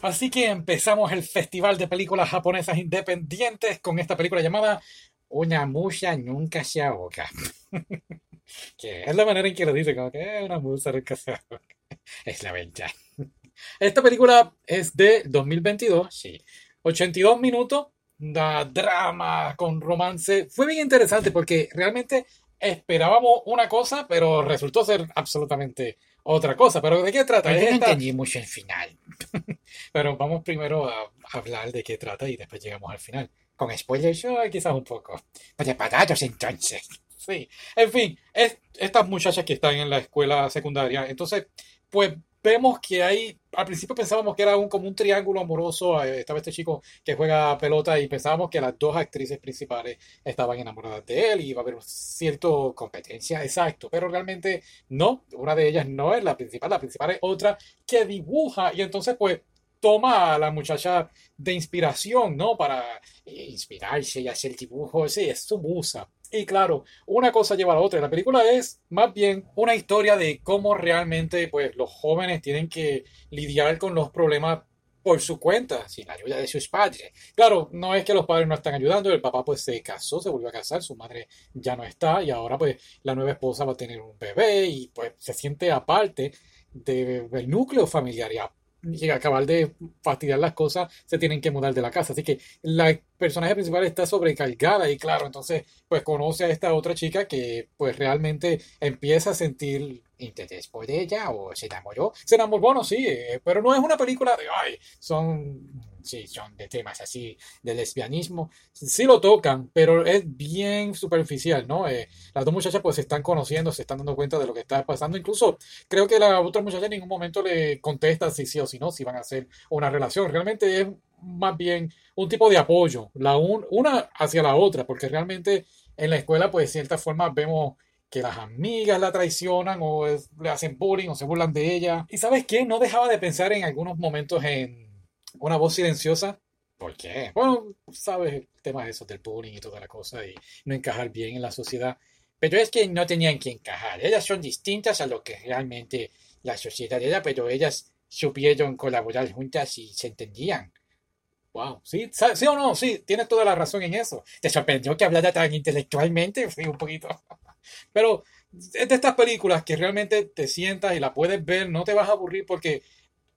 Así que empezamos el Festival de Películas Japonesas Independientes con esta película llamada Una musa nunca se ahoga. que es la manera en que lo dice, como que "Eh, una musa nunca se ahoga. Es la verdad. Esta película es de 2022, sí. 82 minutos, da drama con romance. Fue bien interesante porque realmente esperábamos una cosa, pero resultó ser absolutamente otra cosa. ¿Pero de qué trata? Yo no esta- entendí mucho el final. Pero vamos primero a hablar de qué trata y después llegamos al final. Con spoilers, quizás un poco. Preparados entonces. Sí. En fin, es, estas muchachas que están en la escuela secundaria, entonces, pues vemos que hay, al principio pensábamos que era un, como un triángulo amoroso, eh, estaba este chico que juega pelota y pensábamos que las dos actrices principales estaban enamoradas de él y iba a haber un cierto competencia, exacto, pero realmente no, una de ellas no es la principal, la principal es otra que dibuja y entonces pues toma a la muchacha de inspiración, ¿no? Para eh, inspirarse y hacer dibujos, sí, es su musa. Y claro, una cosa lleva a la otra. La película es más bien una historia de cómo realmente pues, los jóvenes tienen que lidiar con los problemas por su cuenta, sin la ayuda de sus padres. Claro, no es que los padres no están ayudando, el papá pues se casó, se volvió a casar, su madre ya no está y ahora pues la nueva esposa va a tener un bebé y pues se siente aparte de- del núcleo familiar y y acabar de fastidiar las cosas, se tienen que mudar de la casa. Así que la personaje principal está sobrecargada y claro, entonces pues conoce a esta otra chica que pues realmente empieza a sentir interés por ella o se enamoró. Se enamoró, bueno, sí, eh, pero no es una película de, ay, son, sí, son de temas así, de lesbianismo. Sí lo tocan, pero es bien superficial, ¿no? Eh, las dos muchachas pues se están conociendo, se están dando cuenta de lo que está pasando. Incluso creo que la otra muchacha en ningún momento le contesta si sí o si no, si van a hacer una relación. Realmente es más bien un tipo de apoyo, la un- una hacia la otra, porque realmente en la escuela pues de cierta forma vemos que las amigas la traicionan o es- le hacen bullying o se burlan de ella. ¿Y sabes qué? No dejaba de pensar en algunos momentos en una voz silenciosa. ¿Por qué? Bueno, sabes el tema de eso del bullying y toda la cosa y no encajar bien en la sociedad. Pero es que no tenían que encajar. Ellas son distintas a lo que realmente la sociedad era, pero ellas supieron colaborar juntas y se entendían. Wow, sí, sí o no, sí, tienes toda la razón en eso. ¿Te sorprendió que hablara tan intelectualmente? Sí, un poquito. Pero es de estas películas que realmente te sientas y la puedes ver, no te vas a aburrir porque,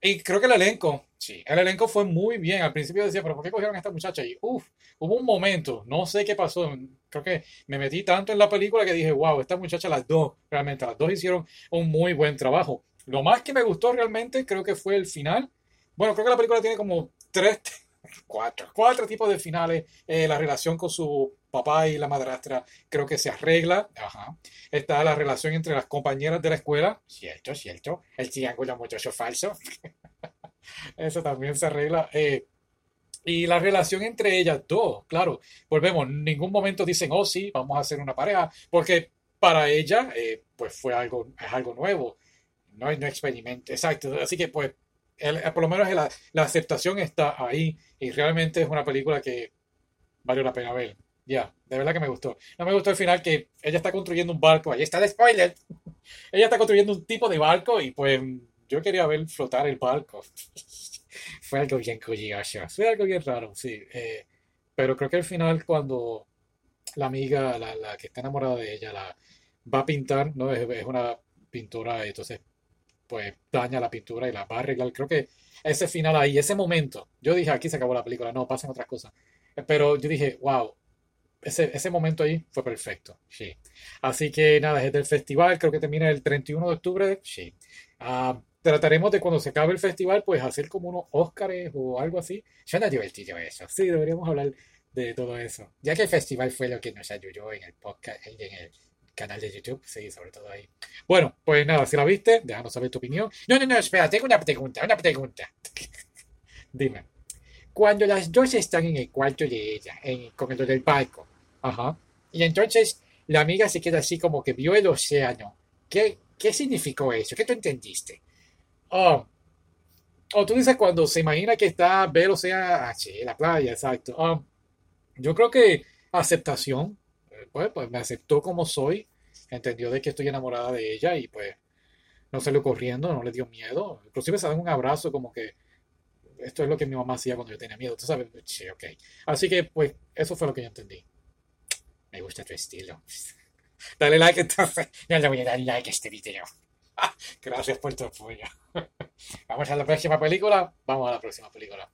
y creo que el elenco, sí, el elenco fue muy bien. Al principio decía, pero ¿por qué cogieron a esta muchacha? Y uff, hubo un momento, no sé qué pasó, creo que me metí tanto en la película que dije, wow, esta muchacha, las dos, realmente, las dos hicieron un muy buen trabajo. Lo más que me gustó realmente creo que fue el final. Bueno, creo que la película tiene como tres, cuatro, cuatro tipos de finales. Eh, la relación con su papá y la madrastra creo que se arregla. Ajá. Está la relación entre las compañeras de la escuela. Cierto, cierto. El triángulo amoroso falso. Eso también se arregla. Eh, y la relación entre ellas dos, claro, volvemos, en ningún momento dicen, oh sí, vamos a hacer una pareja, porque para ella, eh, pues fue algo, es algo nuevo, no, no experimento, exacto, así que pues, el- por lo menos la, la aceptación está ahí, y realmente es una película que valió la pena ver, ya, de verdad que me gustó. No me gustó el final que ella está construyendo un barco, ahí está el spoiler, ella está construyendo un tipo de barco, y pues yo quería ver flotar el barco. Fue algo bien curioso. Fue algo bien raro, sí. Eh, pero creo que al final cuando la amiga, la, la que está enamorada de ella, la va a pintar, ¿no? Es, es una pintura, entonces pues daña la pintura y la va a arreglar. Creo que ese final ahí, ese momento, yo dije, aquí se acabó la película, no, pasan otras cosas. Pero yo dije, wow, ese, ese momento ahí fue perfecto, sí. Así que nada, es del festival, creo que termina el 31 de octubre, sí. Ah, trataremos de cuando se acabe el festival, pues hacer como unos Óscares o algo así. Suena divertido eso. Sí, deberíamos hablar de todo eso. Ya que el festival fue lo que nos ayudó en el podcast, en el canal de YouTube. Sí, sobre todo ahí. Bueno, pues nada, si la viste, déjanos saber tu opinión. No, no, no, espera, tengo una pregunta, una pregunta. Dime. Cuando las dos están en el cuarto de ella, en, con lo del barco, Ajá. y entonces la amiga se queda así como que vio el océano, ¿qué, qué significó eso? ¿Qué tú entendiste? Oh. Oh, tú dices cuando se imagina que está, ve el océano, ah, sí, la playa, exacto. Ah, yo creo que aceptación, eh, pues, pues me aceptó como soy, entendió de que estoy enamorada de ella y pues no salió corriendo, no le dio miedo. Inclusive se dan un abrazo como que esto es lo que mi mamá hacía cuando yo tenía miedo. ¿Tú sabes? Sí, ok. Así que, pues, eso fue lo que yo entendí. Me gusta tu estilo. Dale like entonces. Ya le voy a dar like a este video. Gracias por tu apoyo. Vamos a la próxima película. Vamos a la próxima película.